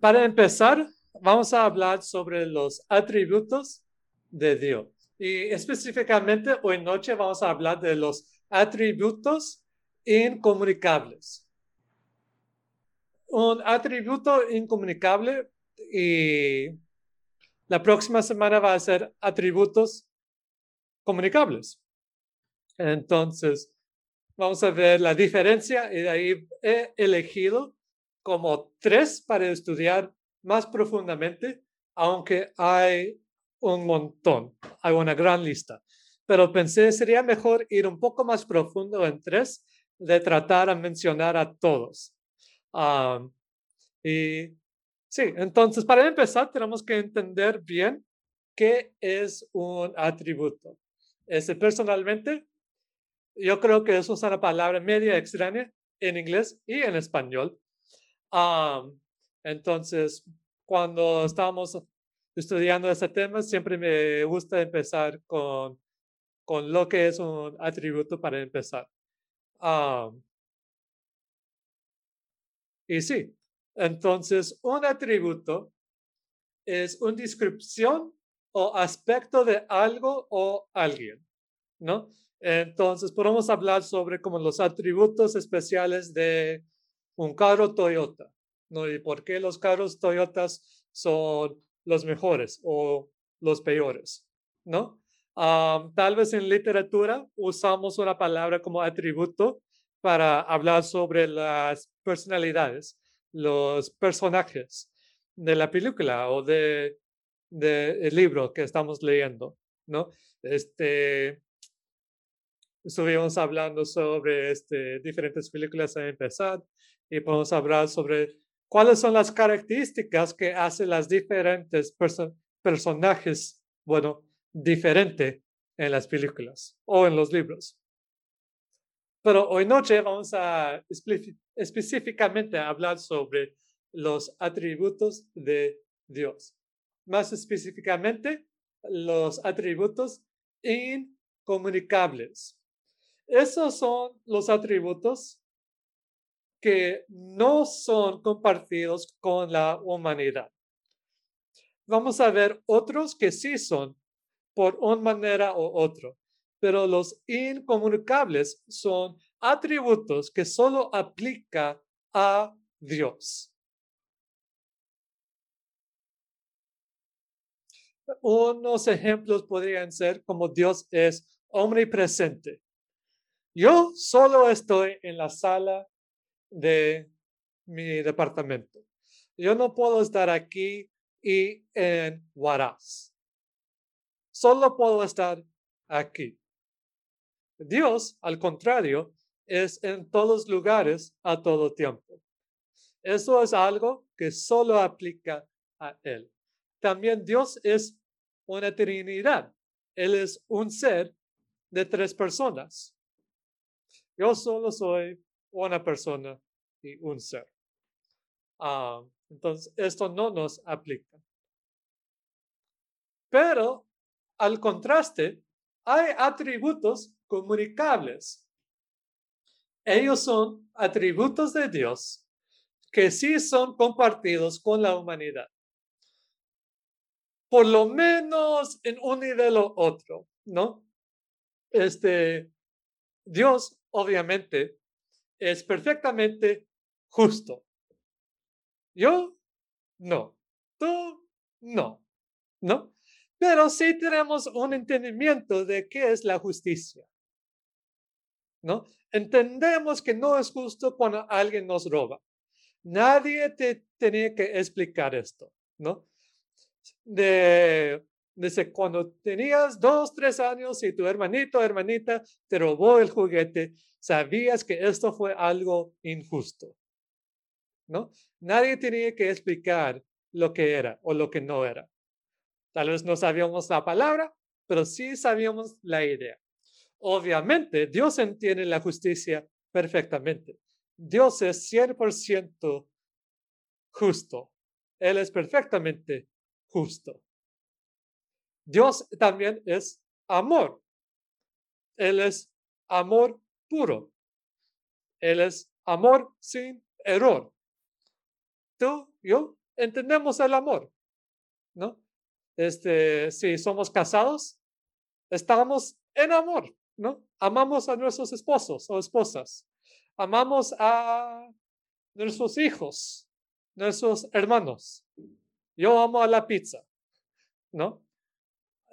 Para empezar, vamos a hablar sobre los atributos de Dios. Y específicamente hoy noche vamos a hablar de los atributos incomunicables. Un atributo incomunicable y la próxima semana va a ser atributos comunicables. Entonces, vamos a ver la diferencia y de ahí he elegido como tres para estudiar más profundamente, aunque hay un montón, hay una gran lista. Pero pensé sería mejor ir un poco más profundo en tres, de tratar a mencionar a todos. y sí, entonces para empezar tenemos que entender bien qué es un atributo. Este, personalmente, yo creo que eso es una palabra media extraña en inglés y en español. Entonces, cuando estamos estudiando este tema, siempre me gusta empezar con, con lo que es un atributo para empezar. y sí, entonces un atributo es una descripción o aspecto de algo o alguien, ¿no? Entonces podemos hablar sobre como los atributos especiales de un carro Toyota, ¿no? Y por qué los carros Toyotas son los mejores o los peores, ¿no? tal vez en literatura usamos una palabra como atributo para hablar sobre las personalidades, los personajes de la película o de, de el libro que estamos leyendo, ¿no? Este, estuvimos hablando sobre este, diferentes películas a empezar y podemos hablar sobre cuáles son las características que hacen las diferentes personajes, bueno, diferente en las películas o en los libros. Pero hoy noche vamos a específicamente hablar sobre los atributos de Dios. Más específicamente, los atributos incomunicables. Esos son los atributos que no son compartidos con la humanidad. Vamos a ver otros que sí son por una manera u otra, pero los incomunicables son atributos que solo aplica a Dios. Unos ejemplos podrían ser como Dios es omnipresente. Yo solo estoy en la sala de mi departamento. Yo no puedo estar aquí y en Huaraz. Solo puedo estar aquí. Dios, al contrario, es en todos lugares a todo tiempo. Eso es algo que solo aplica a Él. También Dios es una Trinidad. Él es un ser de tres personas. Yo solo soy una persona y un ser. Ah, entonces, esto no nos aplica. Pero, al contraste, hay atributos comunicables. Ellos son atributos de Dios que sí son compartidos con la humanidad. Por lo menos en un nivel u otro, ¿no? Este, Dios, obviamente, es perfectamente justo. Yo, no. Tú, no. ¿No? Pero sí tenemos un entendimiento de qué es la justicia. ¿No? Entendemos que no es justo cuando alguien nos roba. Nadie te tenía que explicar esto, ¿no? De, desde cuando tenías dos, tres años y tu hermanito hermanita te robó el juguete, sabías que esto fue algo injusto. ¿No? Nadie tenía que explicar lo que era o lo que no era. Tal vez no sabíamos la palabra, pero sí sabíamos la idea. Obviamente, Dios entiende la justicia perfectamente. Dios es 100% justo. Él es perfectamente justo. Dios también es amor. Él es amor puro. Él es amor sin error. Tú, yo, entendemos el amor, ¿no? Este, si somos casados, estamos en amor, ¿no? Amamos a nuestros esposos o esposas, amamos a nuestros hijos, nuestros hermanos. Yo amo a la pizza, ¿no?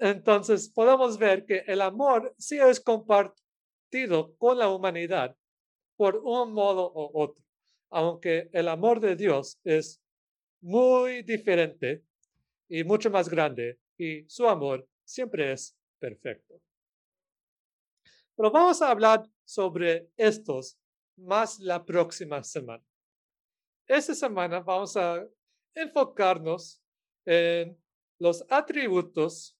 Entonces podemos ver que el amor sí es compartido con la humanidad por un modo u otro, aunque el amor de Dios es muy diferente y mucho más grande y su amor siempre es perfecto. Pero vamos a hablar sobre estos más la próxima semana. Esta semana vamos a enfocarnos en los atributos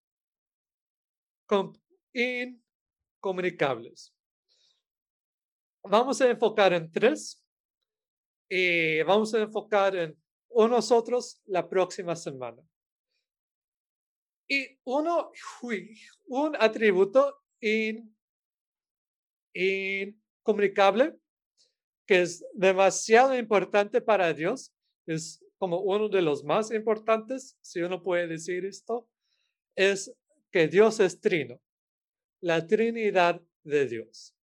incomunicables. Vamos a enfocar en tres y vamos a enfocar en unos otros la próxima semana. Y uno, un atributo incomunicable que es demasiado importante para Dios, es como uno de los más importantes, si uno puede decir esto, es que Dios es trino, la Trinidad de Dios.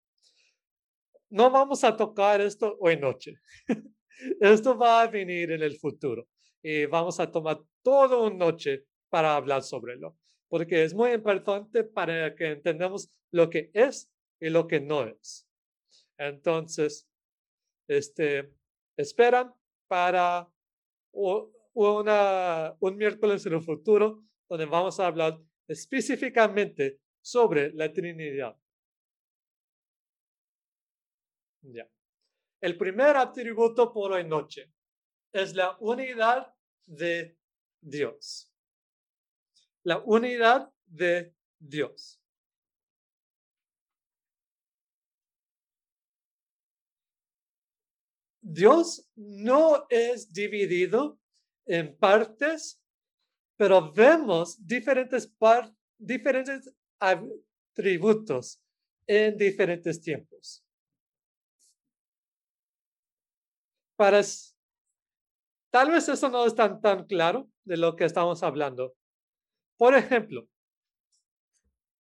No vamos a tocar esto hoy noche. esto va a venir en el futuro y vamos a tomar toda una noche para hablar sobre lo, porque es muy importante para que entendamos lo que es y lo que no es. Entonces, este, esperan para una, un miércoles en el futuro donde vamos a hablar específicamente sobre la Trinidad. Ya. El primer atributo por hoy noche es la unidad de Dios. La unidad de Dios. Dios no es dividido en partes pero vemos diferentes, diferentes atributos en diferentes tiempos. Para, tal vez eso no es tan, tan claro de lo que estamos hablando. Por ejemplo,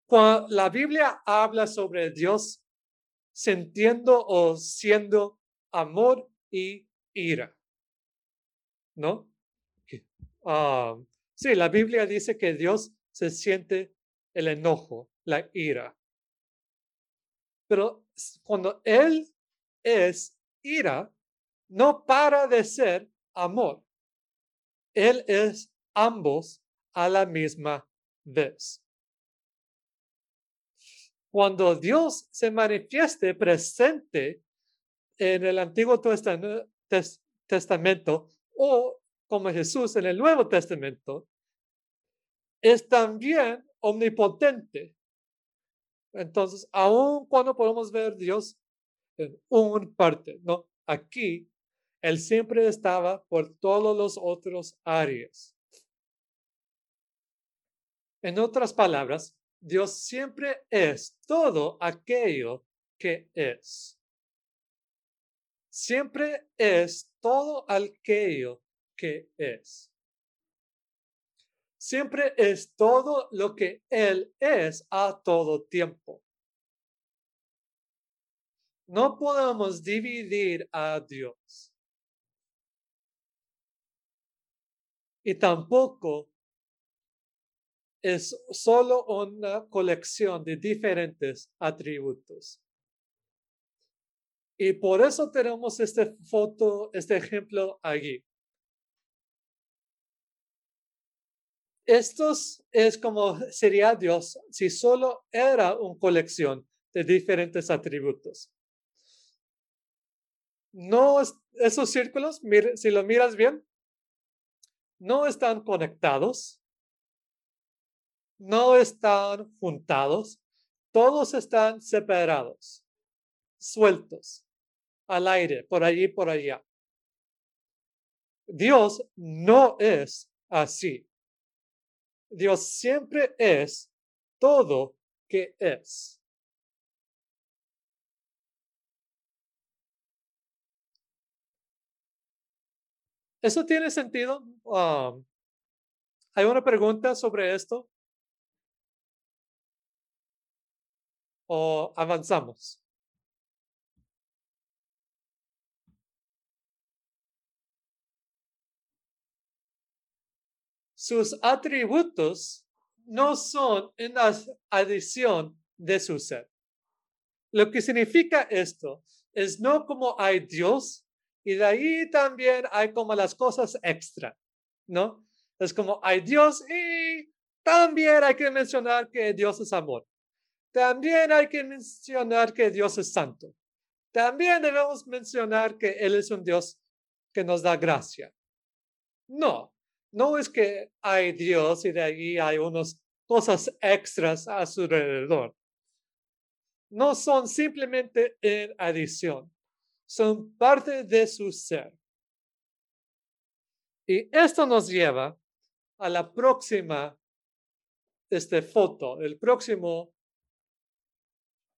cuando la Biblia habla sobre Dios sintiendo o siendo amor y ira, ¿no? Ah, Sí, la Biblia dice que Dios se siente el enojo, la ira. Pero cuando Él es ira, no para de ser amor. Él es ambos a la misma vez. Cuando Dios se manifieste presente en el Antiguo Testamento o como Jesús en el Nuevo Testamento, es también omnipotente. Entonces, aun cuando podemos ver Dios en un parte, ¿no? Aquí, Él siempre estaba por todos los otros áreas. En otras palabras, Dios siempre es todo aquello que es. Siempre es todo aquello que es. Siempre es todo lo que Él es a todo tiempo. No podemos dividir a Dios. Y tampoco es solo una colección de diferentes atributos. Y por eso tenemos este foto, este ejemplo allí. Estos es como sería Dios si solo era una colección de diferentes atributos. No, esos círculos, si lo miras bien, no están conectados, no están juntados, todos están separados, sueltos, al aire, por allí, por allá. Dios no es así. Dios siempre es todo que es. ¿Eso tiene sentido? Um, ¿Hay una pregunta sobre esto? ¿O avanzamos? Sus atributos no son una adición de su ser. Lo que significa esto es no como hay Dios y de ahí también hay como las cosas extra, ¿no? Es como hay Dios y también hay que mencionar que Dios es amor. También hay que mencionar que Dios es santo. También debemos mencionar que Él es un Dios que nos da gracia. No, no es que hay Dios y de ahí hay unas cosas extras a su alrededor. No son simplemente en adición son parte de su ser. Y esto nos lleva a la próxima este, foto, el próximo,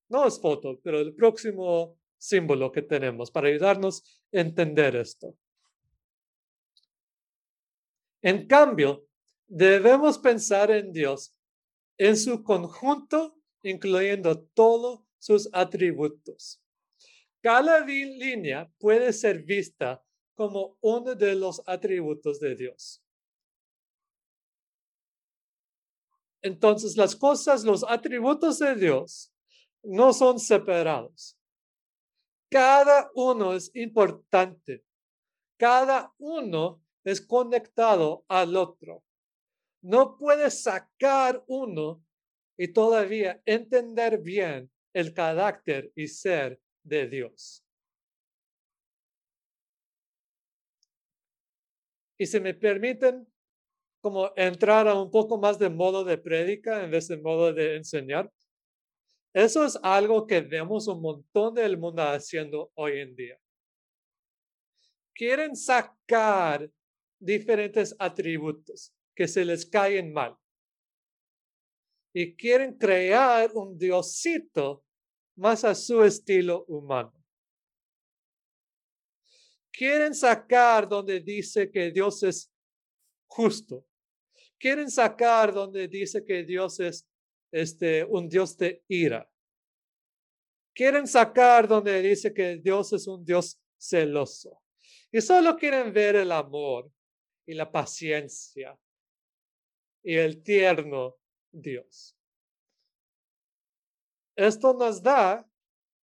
no es foto, pero el próximo símbolo que tenemos para ayudarnos a entender esto. En cambio, debemos pensar en Dios en su conjunto, incluyendo todos sus atributos. Cada línea puede ser vista como uno de los atributos de Dios. Entonces, las cosas, los atributos de Dios no son separados. Cada uno es importante. Cada uno es conectado al otro. No puedes sacar uno y todavía entender bien el carácter y ser de Dios. Y si me permiten como entrar a un poco más de modo de prédica en vez de modo de enseñar, eso es algo que vemos un montón del mundo haciendo hoy en día. Quieren sacar diferentes atributos que se les caen mal. Y quieren crear un diosito más a su estilo humano. Quieren sacar donde dice que Dios es justo. Quieren sacar donde dice que Dios es este, un Dios de ira. Quieren sacar donde dice que Dios es un Dios celoso. Y solo quieren ver el amor y la paciencia y el tierno Dios. Esto nos da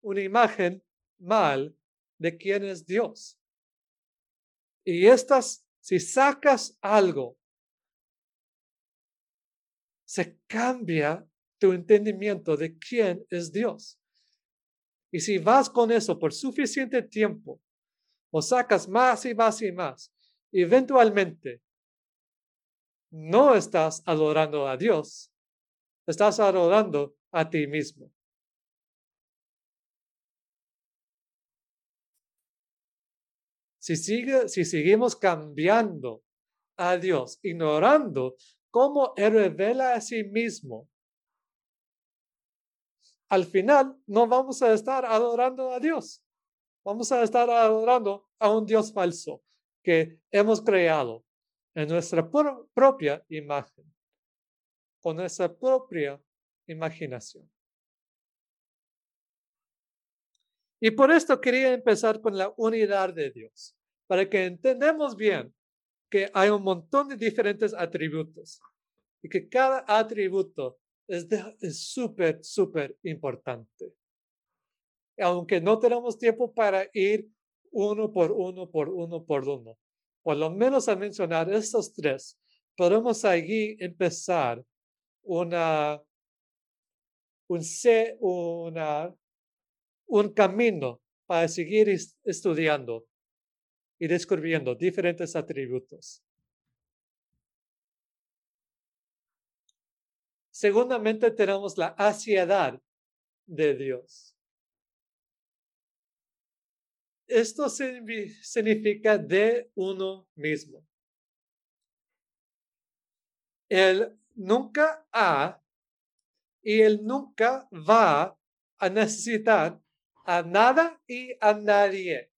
una imagen mal de quién es Dios. Y estas, si sacas algo, se cambia tu entendimiento de quién es Dios. Y si vas con eso por suficiente tiempo, o sacas más y más y más, eventualmente no estás adorando a Dios, estás adorando a ti mismo. Si, sigue, si seguimos cambiando a Dios, ignorando cómo Él revela a sí mismo, al final no vamos a estar adorando a Dios. Vamos a estar adorando a un Dios falso que hemos creado en nuestra propia imagen, con nuestra propia imaginación. Y por esto quería empezar con la unidad de Dios para que entendamos bien que hay un montón de diferentes atributos y que cada atributo es súper, súper importante. Aunque no tenemos tiempo para ir uno por uno, por uno, por uno, por lo menos a mencionar estos tres, podemos allí empezar una, un, una, un camino para seguir estudiando y descubriendo diferentes atributos. Segundamente tenemos la ansiedad de Dios. Esto significa de uno mismo. Él nunca ha y él nunca va a necesitar a nada y a nadie.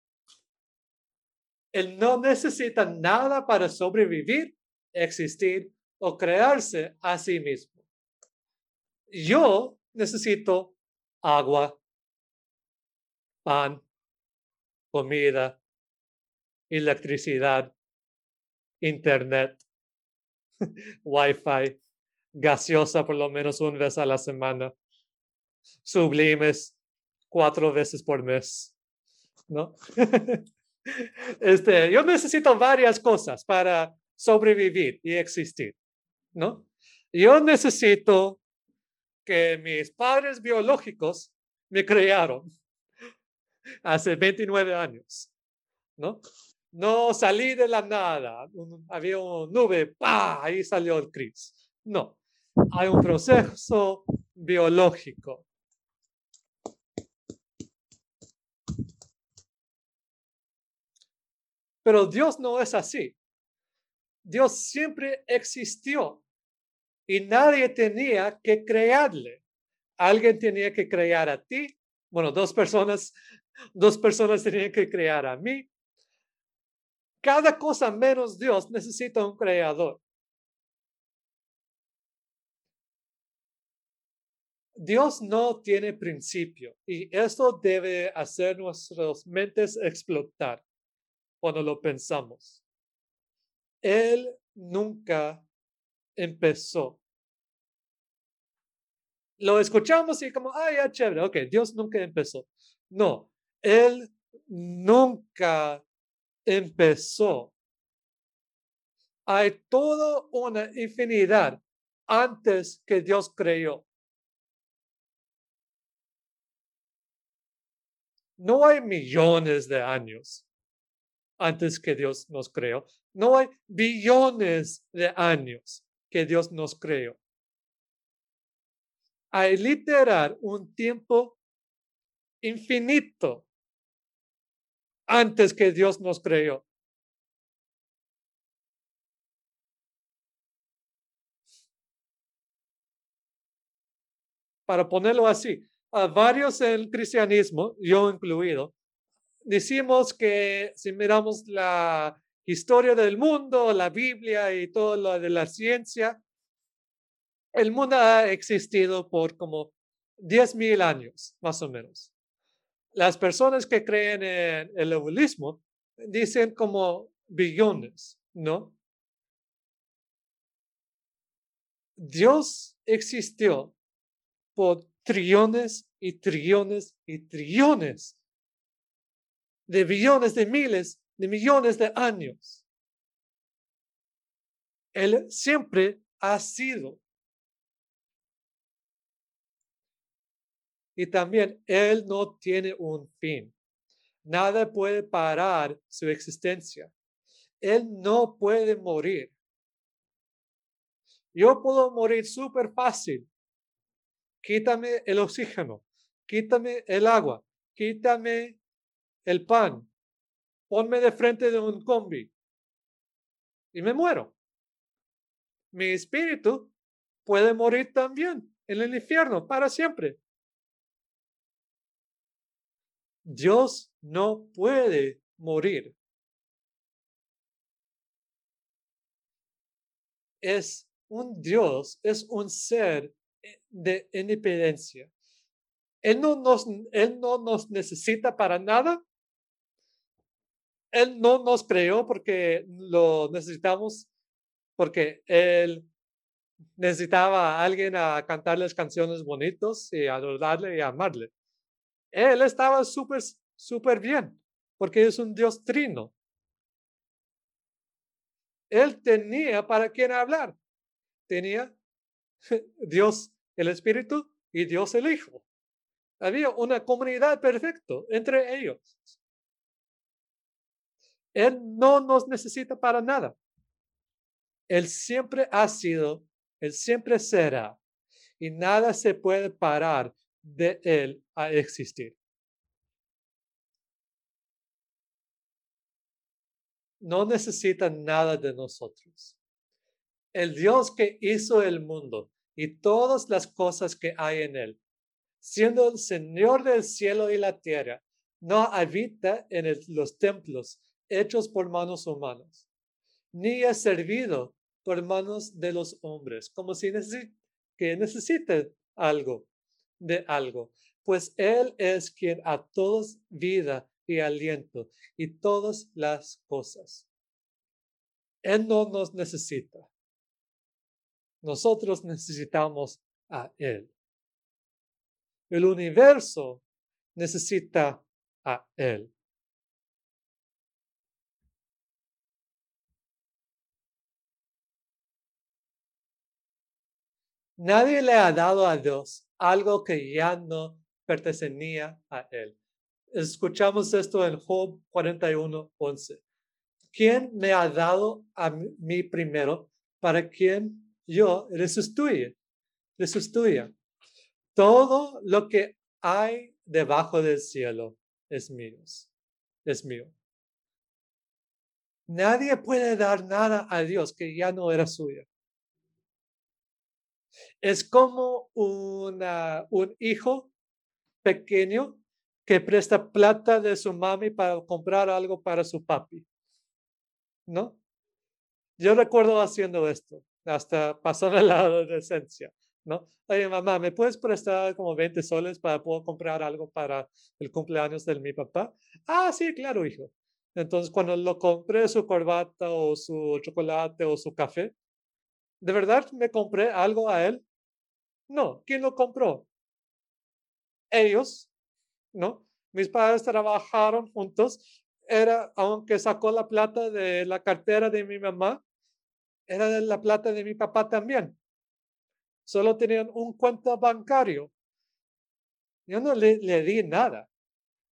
Él no necesita nada para sobrevivir, existir o crearse a sí mismo. Yo necesito agua, pan, comida, electricidad, internet, wifi, gaseosa por lo menos una vez a la semana, sublimes cuatro veces por mes, ¿no? este, yo necesito varias cosas para sobrevivir y existir, ¿no? Yo necesito que mis padres biológicos me crearon hace 29 años, ¿no? No salí de la nada, había una nube. Ahí salió el Cris. No, hay un proceso biológico. Pero Dios no es así. Dios siempre existió y nadie tenía que crearle. Alguien tenía que crear a ti. Bueno, dos personas, dos personas tenían que crear a mí. Cada cosa menos Dios necesita un creador. Dios no tiene principio y esto debe hacer nuestras mentes explotar cuando lo pensamos. Él nunca empezó. Lo escuchamos y como, ay, ya chévere, ok, Dios nunca empezó. No, Él nunca empezó. Hay toda una infinidad antes que Dios creó. No hay millones de años antes que Dios nos creó. No hay billones de años que Dios nos creó. Hay literal un tiempo infinito antes que Dios nos creó. Para ponerlo así, a varios el cristianismo, yo incluido, decimos que si miramos la historia del mundo, la Biblia y todo lo de la ciencia, el mundo ha existido por como 10.000 años, más o menos. Las personas que creen en el evolucionismo dicen como billones, ¿no? Dios existió por trillones y trillones y trillones de billones de miles de millones de años. Él siempre ha sido. Y también Él no tiene un fin. Nada puede parar su existencia. Él no puede morir. Yo puedo morir súper fácil quítame el oxígeno, quítame el agua, quítame el pan, ponme de frente de un combi y me muero. Mi espíritu puede morir también en el infierno para siempre. Dios no puede morir. Es un Dios, es un ser eh, de independencia. Él no nos, él no nos necesita para nada. Él no nos creó porque lo necesitamos, porque Él necesitaba a alguien a cantarles canciones bonitos y adorarle y amarle. Él estaba súper, súper bien, porque es un Dios trino. Él tenía para quién hablar. Tenía Dios el Espíritu y Dios el Hijo. Había una comunidad perfecta entre ellos. Él no nos necesita para nada. Él siempre ha sido, Él siempre será, y nada se puede parar de Él a existir. No necesita nada de nosotros. El Dios que hizo el mundo y todas las cosas que hay en él, siendo el Señor del cielo y la tierra, no habita en los templos hechos por manos humanas, ni es servido por manos de los hombres, como si que necesite algo de algo, pues Él es quien a todos vida y aliento y todas las cosas. Él no nos necesita. Nosotros necesitamos a Él. El universo necesita a Él. Nadie le ha dado a Dios algo que ya no pertenecía a Él. Escuchamos esto en Job 41, 11. ¿Quién me ha dado a mí primero para quien yo resustituya? Resustituya. Todo lo que hay debajo del cielo es mío. Es mío. Nadie puede dar nada a Dios que ya no era suyo. Es como una, un hijo pequeño que presta plata de su mami para comprar algo para su papi. ¿No? Yo recuerdo haciendo esto hasta pasando la adolescencia. ¿no? Oye, mamá, ¿me puedes prestar como 20 soles para poder comprar algo para el cumpleaños de mi papá? Ah, sí, claro, hijo. Entonces, cuando lo compré su corbata o su chocolate o su café, ¿de verdad me compré algo a él? No, ¿quién lo compró? Ellos, ¿no? Mis padres trabajaron juntos. Era, aunque sacó la plata de la cartera de mi mamá, era de la plata de mi papá también. Solo tenían un cuento bancario. Yo no le, le di nada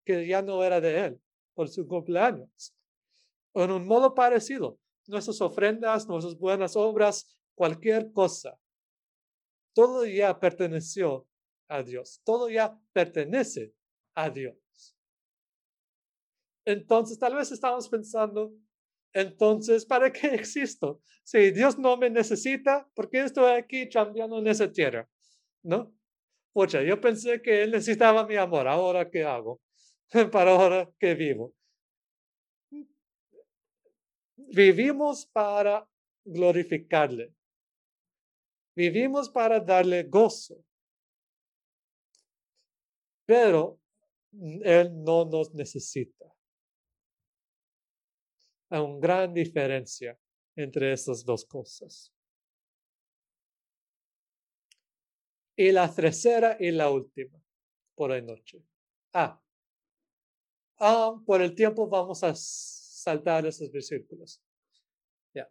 que ya no era de él por su cumpleaños. En un modo parecido, nuestras ofrendas, nuestras buenas obras, cualquier cosa, todo ya perteneció a Dios, todo ya pertenece a Dios. Entonces, tal vez estamos pensando, entonces, ¿para qué existo? Si Dios no me necesita, ¿por qué estoy aquí chambeando en esa tierra? ¿No? Oye, yo pensé que Él necesitaba mi amor, ¿ahora qué hago? Para ahora que vivo. Vivimos para glorificarle. Vivimos para darle gozo. Pero Él no nos necesita. Hay una gran diferencia entre esas dos cosas. Y la tercera y la última por la noche. Ah, ah, por el tiempo vamos a saltar esos versículos. Ya.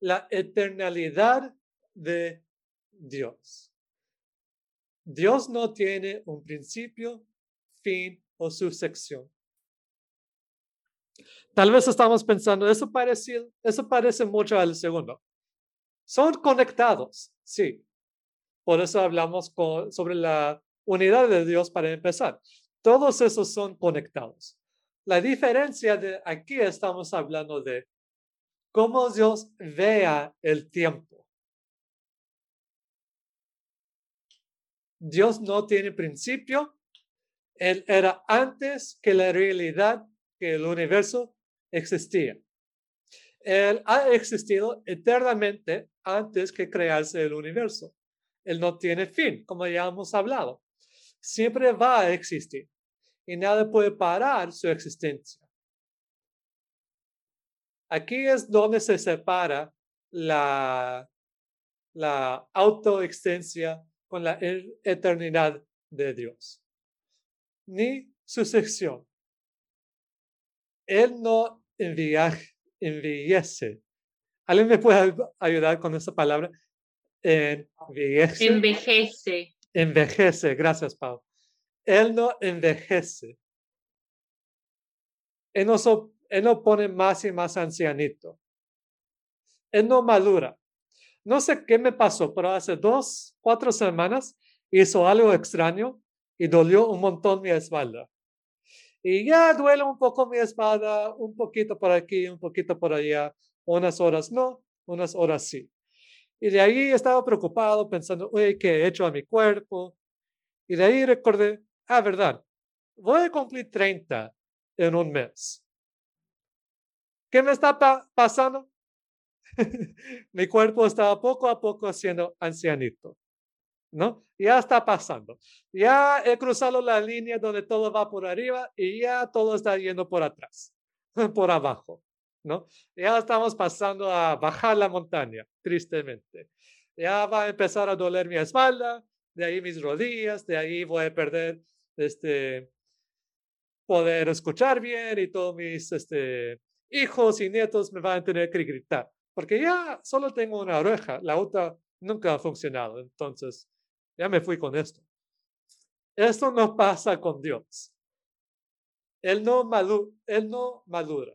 La eternalidad de Dios. Dios no tiene un principio, fin o subsección. Tal vez estamos pensando, eso parece, eso parece mucho al segundo. Son conectados, sí. Por eso hablamos sobre la unidad de Dios para empezar. Todos esos son conectados. La diferencia de aquí estamos hablando de cómo Dios vea el tiempo. Dios no tiene principio. Él era antes que la realidad que el universo existía. Él ha existido eternamente antes que crearse el universo. Él no tiene fin, como ya hemos hablado. Siempre va a existir y nada puede parar su existencia. Aquí es donde se separa la, la autoexistencia con la e-, eternidad de Dios. Ni su sección. Él no envejece. ¿Alguien me puede ayudar con esa palabra? Envejece. Envejece. Envejece. Gracias, Pau. Él no envejece. Él no, él no pone más y más ancianito. Él no madura. No sé qué me pasó, pero hace dos, cuatro semanas hizo algo extraño y dolió un montón mi espalda. Y ya duele un poco mi espalda, un poquito por aquí, un poquito por allá, unas horas no, unas horas sí. Y de ahí estaba preocupado pensando, oye, ¿qué he hecho a mi cuerpo? Y de ahí recordé, ah, verdad, voy a cumplir 30 en un mes. ¿Qué me está pasando? Mi cuerpo está poco a poco siendo ancianito, ¿no? Ya está pasando. Ya he cruzado la línea donde todo va por arriba y ya todo está yendo por atrás, por abajo, ¿no? Ya estamos pasando a bajar la montaña, tristemente. Ya va a empezar a doler mi espalda, de ahí mis rodillas, de ahí voy a perder este poder escuchar bien y todos mis este, hijos y nietos me van a tener que gritar, porque ya solo tengo una oreja, la otra nunca ha funcionado, entonces ya me fui con esto. Esto no pasa con Dios. Él no, madura, él no madura.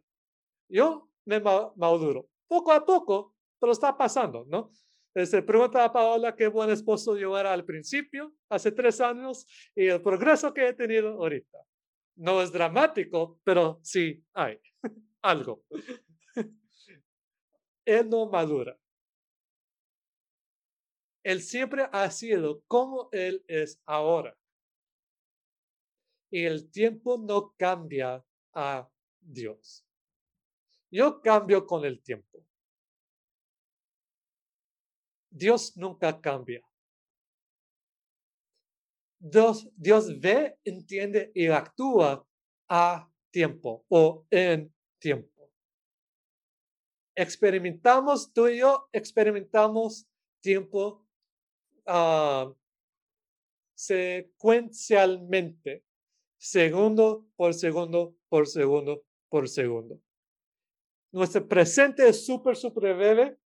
Yo me maduro poco a poco, pero está pasando, ¿no? Se este, pregunta a Paola qué buen esposo yo era al principio, hace tres años, y el progreso que he tenido ahorita. No es dramático, pero sí hay algo. Él no madura. Él siempre ha sido como Él es ahora. Y el tiempo no cambia a Dios. Yo cambio con el tiempo. Dios nunca cambia. Dios, Dios ve, entiende y actúa a tiempo o en tiempo. Experimentamos, tú y yo experimentamos tiempo uh, secuencialmente, segundo por segundo por segundo por segundo. Nuestro presente es súper, súper breve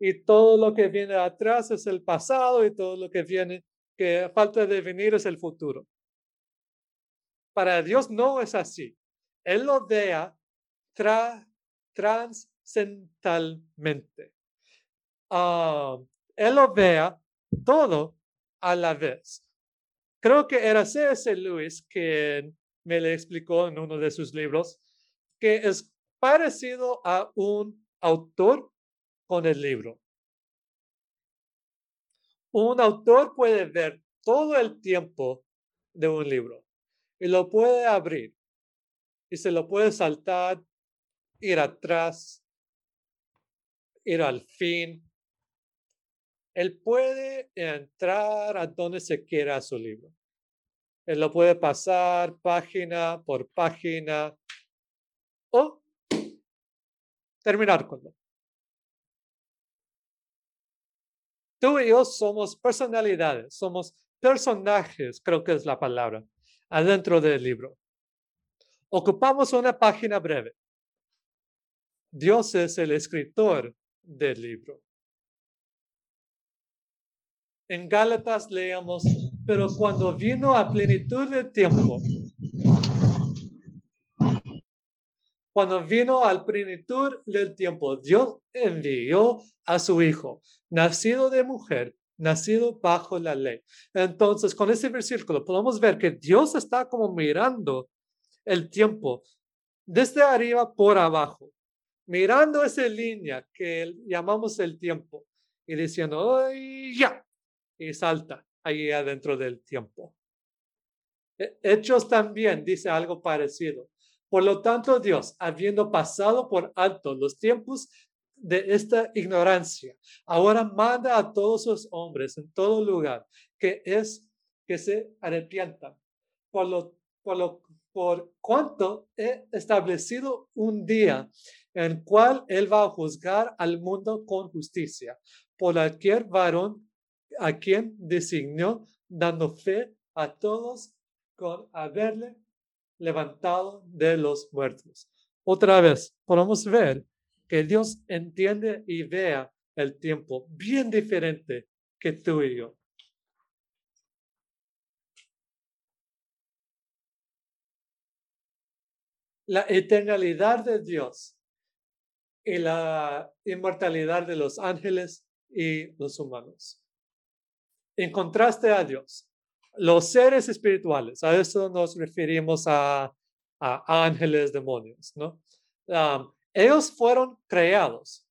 y todo lo que viene atrás es el pasado y todo lo que viene que falta de venir es el futuro. Para Dios no es así. Él lo vea tra transcendentalmente. Ah, él lo vea todo a la vez. Creo que era C.S. Lewis que me le explicó en uno de sus libros que es parecido a un autor con el libro. Un autor puede ver todo el tiempo de un libro y lo puede abrir y se lo puede saltar, ir atrás, ir al fin. Él puede entrar a donde se quiera su libro. Él lo puede pasar página por página o terminar con él. Tú y yo somos personalidades, somos personajes, creo que es la palabra, adentro del libro. Ocupamos una página breve. Dios es el escritor del libro. En Gálatas leemos, pero cuando vino a plenitud del tiempo, Cuando vino al plenitud del tiempo, Dios envió a su Hijo, nacido de mujer, nacido bajo la ley. Entonces, con ese versículo podemos ver que Dios está como mirando el tiempo desde arriba por abajo, mirando esa línea que llamamos el tiempo y diciendo, ya! Y salta ahí adentro del tiempo. Hechos también dice algo parecido. Por lo tanto, Dios, habiendo pasado por alto los tiempos de esta ignorancia, ahora manda a todos los hombres en todo lugar que es que se arrepientan. Por lo, por lo por cuanto he establecido un día en cual él va a juzgar al mundo con justicia por cualquier varón a quien designó, dando fe a todos con haberle levantado de los muertos. Otra vez, podemos ver que Dios entiende y vea el tiempo bien diferente que tú y yo. La eternalidad de Dios y la inmortalidad de los ángeles y los humanos. En contraste a Dios, los seres espirituales, a eso nos referimos a, ángeles, demonios, ¿no? ellos fueron creados,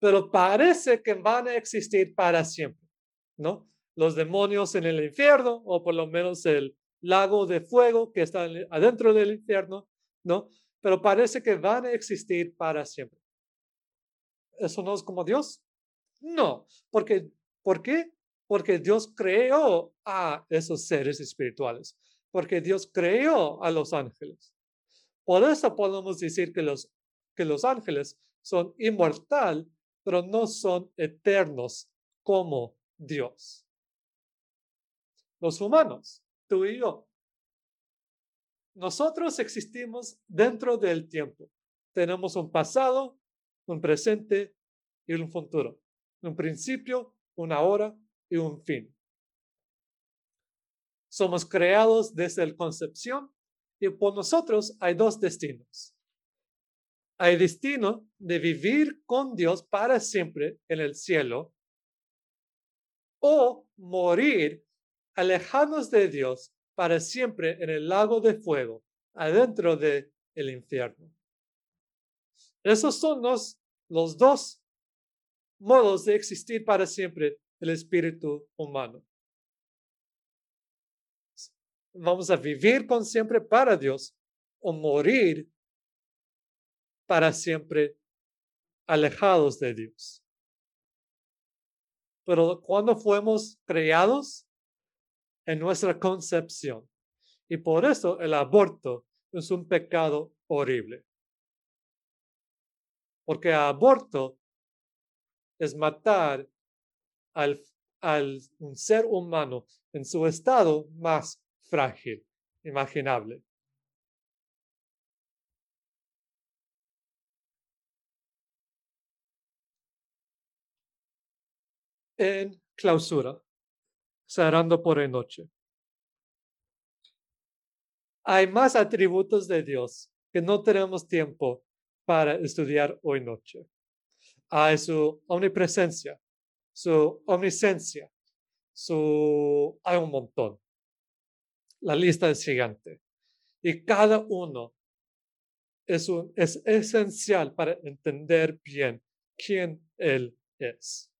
pero parece que van a existir para siempre, ¿no? Los demonios en el infierno, o por lo menos el lago de fuego que está adentro del infierno, ¿no? pero parece que van a existir para siempre. ¿Eso no es como Dios? No, porque, ¿por qué? Porque Dios creó a esos seres espirituales, porque Dios creó a los ángeles. Por eso podemos decir que los, que los ángeles son inmortal, pero no son eternos como Dios. Los humanos, tú y yo, nosotros existimos dentro del tiempo. Tenemos un pasado, un presente y un futuro. Un principio, una hora y un fin. Somos creados desde la concepción y por nosotros hay dos destinos. Hay destino de vivir con Dios para siempre en el cielo o morir alejados de Dios para siempre en el lago de fuego, adentro del el infierno. Esos son los, los dos modos de existir para siempre el espíritu humano. Vamos a vivir con siempre para Dios o morir para siempre alejados de Dios. Pero cuando fuimos creados en nuestra concepción. Y por eso el aborto es un pecado horrible. Porque aborto es matar al, al un ser humano en su estado más frágil, imaginable. En clausura, cerrando por la noche. Hay más atributos de Dios que no tenemos tiempo para estudiar hoy noche. Hay su omnipresencia, su omniscencia, su... hay un montón. La lista es gigante. Y cada uno es, un, es esencial para entender bien quién Él es.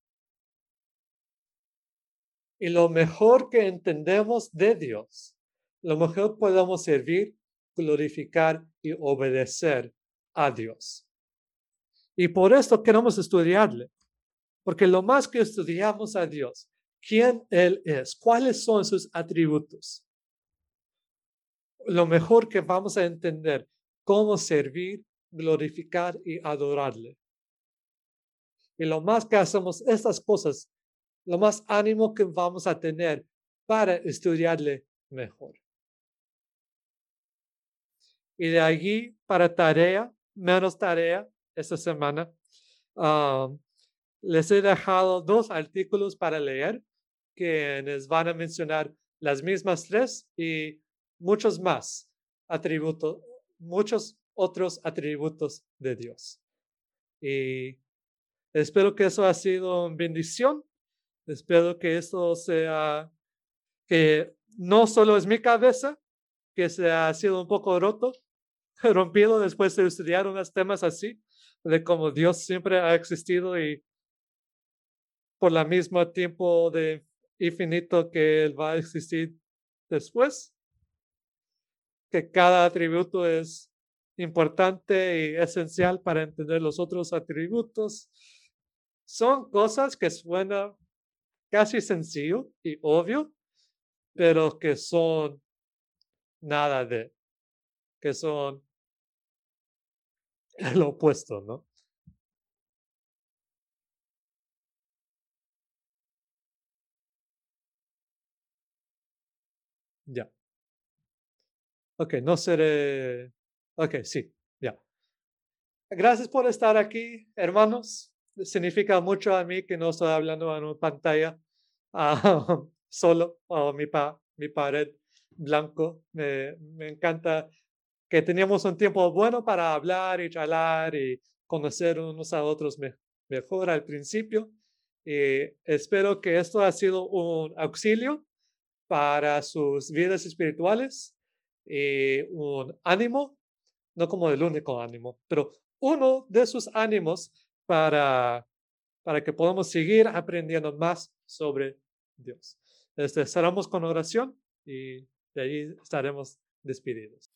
Y lo mejor que entendemos de Dios, lo mejor podemos servir, glorificar y obedecer a Dios. Y por esto queremos estudiarle, porque lo más que estudiamos a Dios, quién Él es, cuáles son sus atributos, lo mejor que vamos a entender cómo servir, glorificar y adorarle. Y lo más que hacemos estas cosas lo más ánimo que vamos a tener para estudiarle mejor. Y de allí para tarea, menos tarea esta semana, les he dejado dos artículos para leer que les van a mencionar las mismas tres y muchos más atributos, muchos otros atributos de Dios. Y espero que eso ha sido bendición Espero que esto sea, que no solo es mi cabeza, que se ha sido un poco roto, rompido después de estudiar unos temas así, de cómo Dios siempre ha existido y por la mismo tiempo de infinito que Él va a existir después, que cada atributo es importante y esencial para entender los otros atributos. Son cosas que suenan casi sencillo y obvio, pero que son nada de, que son el opuesto, ¿no? Ya. Ok, no seré. Ok, sí, ya. Gracias por estar aquí, hermanos significa mucho a mí que no estoy hablando en una pantalla ah, solo o mi, pa, mi pared blanco. Me, me encanta que teníamos un tiempo bueno para hablar y charlar y conocer unos a otros mejor al principio. Y espero que esto ha sido un auxilio para sus vidas espirituales y un ánimo, no como el único ánimo, pero uno de sus ánimos para, para que podamos seguir aprendiendo más sobre Dios. Este, cerramos con oración y de ahí estaremos despedidos.